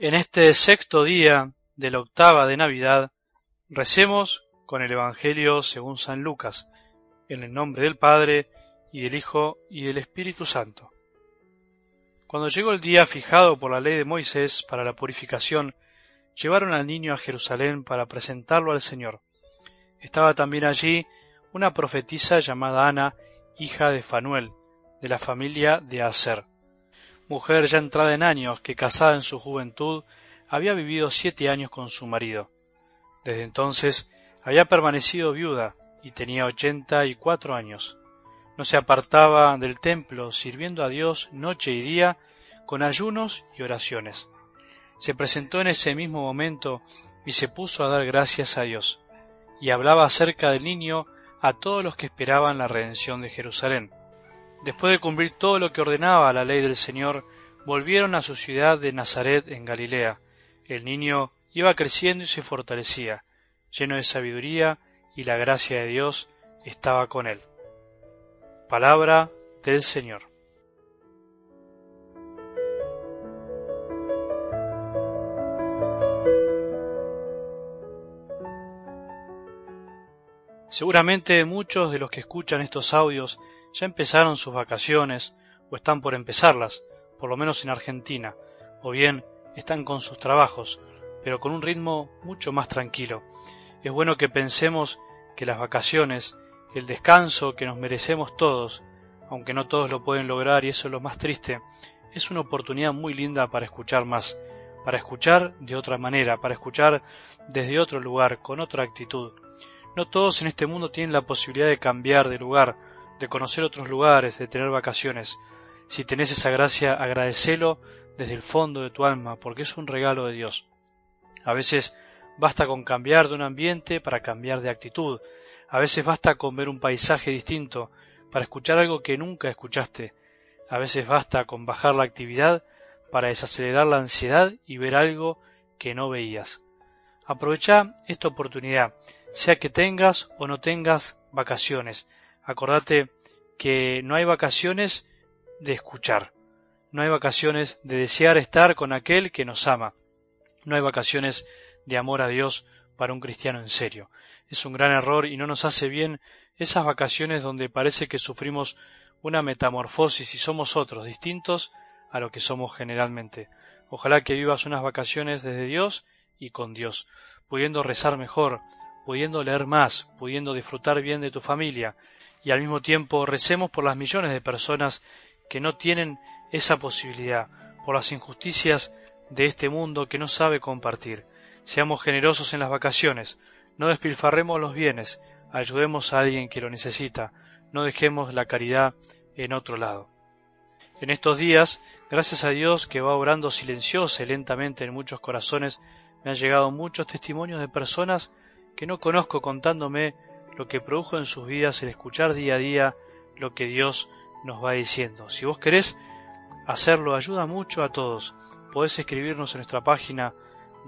En este sexto día de la octava de Navidad, recemos con el Evangelio según San Lucas, en el nombre del Padre, y del Hijo, y del Espíritu Santo. Cuando llegó el día fijado por la ley de Moisés para la purificación, llevaron al niño a Jerusalén para presentarlo al Señor. Estaba también allí una profetisa llamada Ana, hija de Fanuel, de la familia de Aser mujer ya entrada en años que casada en su juventud había vivido siete años con su marido. Desde entonces había permanecido viuda y tenía ochenta y cuatro años. No se apartaba del templo sirviendo a Dios noche y día con ayunos y oraciones. Se presentó en ese mismo momento y se puso a dar gracias a Dios, y hablaba acerca del niño a todos los que esperaban la redención de Jerusalén. Después de cumplir todo lo que ordenaba la ley del Señor, volvieron a su ciudad de Nazaret en Galilea. El niño iba creciendo y se fortalecía, lleno de sabiduría, y la gracia de Dios estaba con él. Palabra del Señor. Seguramente muchos de los que escuchan estos audios ya empezaron sus vacaciones o están por empezarlas, por lo menos en Argentina, o bien están con sus trabajos, pero con un ritmo mucho más tranquilo. Es bueno que pensemos que las vacaciones, el descanso que nos merecemos todos, aunque no todos lo pueden lograr y eso es lo más triste, es una oportunidad muy linda para escuchar más, para escuchar de otra manera, para escuchar desde otro lugar, con otra actitud. No todos en este mundo tienen la posibilidad de cambiar de lugar, de conocer otros lugares, de tener vacaciones. Si tenés esa gracia, agradecelo desde el fondo de tu alma, porque es un regalo de Dios. A veces basta con cambiar de un ambiente para cambiar de actitud. A veces basta con ver un paisaje distinto para escuchar algo que nunca escuchaste. A veces basta con bajar la actividad para desacelerar la ansiedad y ver algo que no veías. Aprovecha esta oportunidad, sea que tengas o no tengas vacaciones. Acordate que no hay vacaciones de escuchar, no hay vacaciones de desear estar con aquel que nos ama, no hay vacaciones de amor a Dios para un cristiano en serio. Es un gran error y no nos hace bien esas vacaciones donde parece que sufrimos una metamorfosis y somos otros, distintos a lo que somos generalmente. Ojalá que vivas unas vacaciones desde Dios y con Dios, pudiendo rezar mejor, pudiendo leer más, pudiendo disfrutar bien de tu familia, y al mismo tiempo recemos por las millones de personas que no tienen esa posibilidad, por las injusticias de este mundo que no sabe compartir. Seamos generosos en las vacaciones, no despilfarremos los bienes, ayudemos a alguien que lo necesita, no dejemos la caridad en otro lado. En estos días, gracias a Dios que va obrando silenciosa y lentamente en muchos corazones, me han llegado muchos testimonios de personas que no conozco contándome lo que produjo en sus vidas el escuchar día a día lo que Dios nos va diciendo. Si vos querés hacerlo, ayuda mucho a todos. Podés escribirnos en nuestra página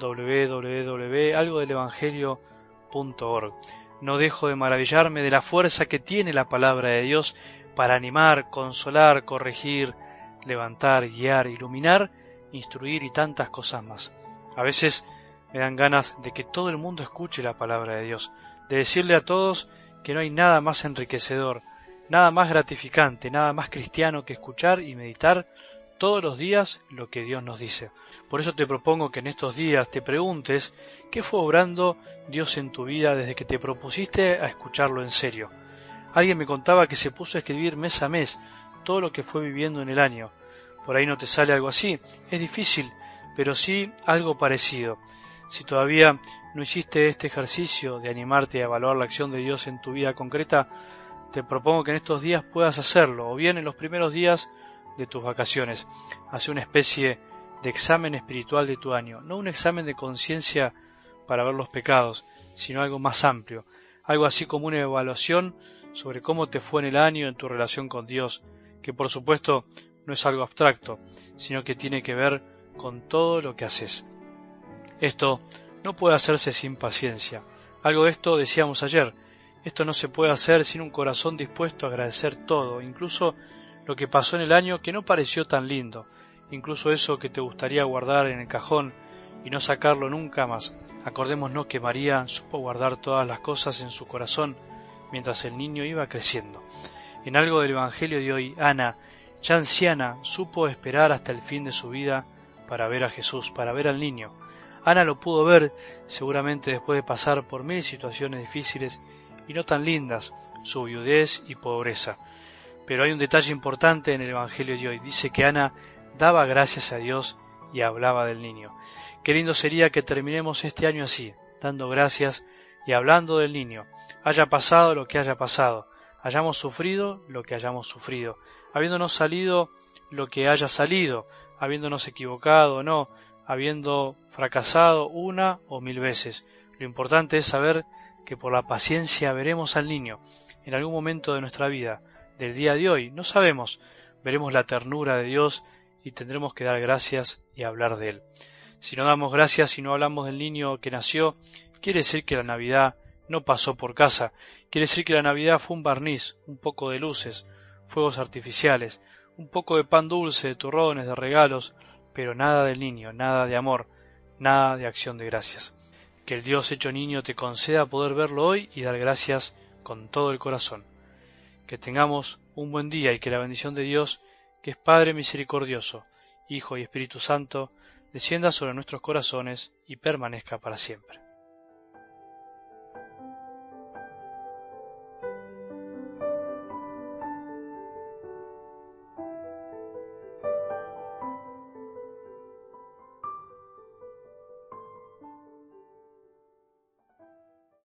www.algodelevangelio.org. No dejo de maravillarme de la fuerza que tiene la palabra de Dios para animar, consolar, corregir, levantar, guiar, iluminar, instruir y tantas cosas más. A veces me dan ganas de que todo el mundo escuche la palabra de Dios, de decirle a todos que no hay nada más enriquecedor, nada más gratificante, nada más cristiano que escuchar y meditar todos los días lo que Dios nos dice. Por eso te propongo que en estos días te preguntes qué fue obrando Dios en tu vida desde que te propusiste a escucharlo en serio. Alguien me contaba que se puso a escribir mes a mes todo lo que fue viviendo en el año. Por ahí no te sale algo así, es difícil, pero sí algo parecido. Si todavía no hiciste este ejercicio de animarte a evaluar la acción de Dios en tu vida concreta, te propongo que en estos días puedas hacerlo, o bien en los primeros días de tus vacaciones. Hace una especie de examen espiritual de tu año, no un examen de conciencia para ver los pecados, sino algo más amplio, algo así como una evaluación sobre cómo te fue en el año en tu relación con Dios, que por supuesto no es algo abstracto, sino que tiene que ver con todo lo que haces. Esto no puede hacerse sin paciencia. Algo de esto decíamos ayer. Esto no se puede hacer sin un corazón dispuesto a agradecer todo, incluso lo que pasó en el año que no pareció tan lindo, incluso eso que te gustaría guardar en el cajón y no sacarlo nunca más. Acordémonos que María supo guardar todas las cosas en su corazón mientras el niño iba creciendo. En algo del Evangelio de hoy, Ana, ya anciana, supo esperar hasta el fin de su vida para ver a Jesús, para ver al niño. Ana lo pudo ver seguramente después de pasar por mil situaciones difíciles y no tan lindas, su viudez y pobreza. Pero hay un detalle importante en el Evangelio de hoy. Dice que Ana daba gracias a Dios y hablaba del niño. Qué lindo sería que terminemos este año así, dando gracias y hablando del niño, haya pasado lo que haya pasado, hayamos sufrido lo que hayamos sufrido, habiéndonos salido lo que haya salido, habiéndonos equivocado o no, habiendo fracasado una o mil veces. Lo importante es saber que por la paciencia veremos al niño en algún momento de nuestra vida, del día de hoy, no sabemos, veremos la ternura de Dios y tendremos que dar gracias y hablar de Él. Si no damos gracias y no hablamos del niño que nació, quiere decir que la Navidad no pasó por casa, quiere decir que la Navidad fue un barniz, un poco de luces, fuegos artificiales, un poco de pan dulce, de turrones, de regalos, pero nada del niño, nada de amor, nada de acción de gracias. Que el Dios hecho niño te conceda poder verlo hoy y dar gracias con todo el corazón. Que tengamos un buen día y que la bendición de Dios, que es Padre misericordioso, Hijo y Espíritu Santo, descienda sobre nuestros corazones y permanezca para siempre.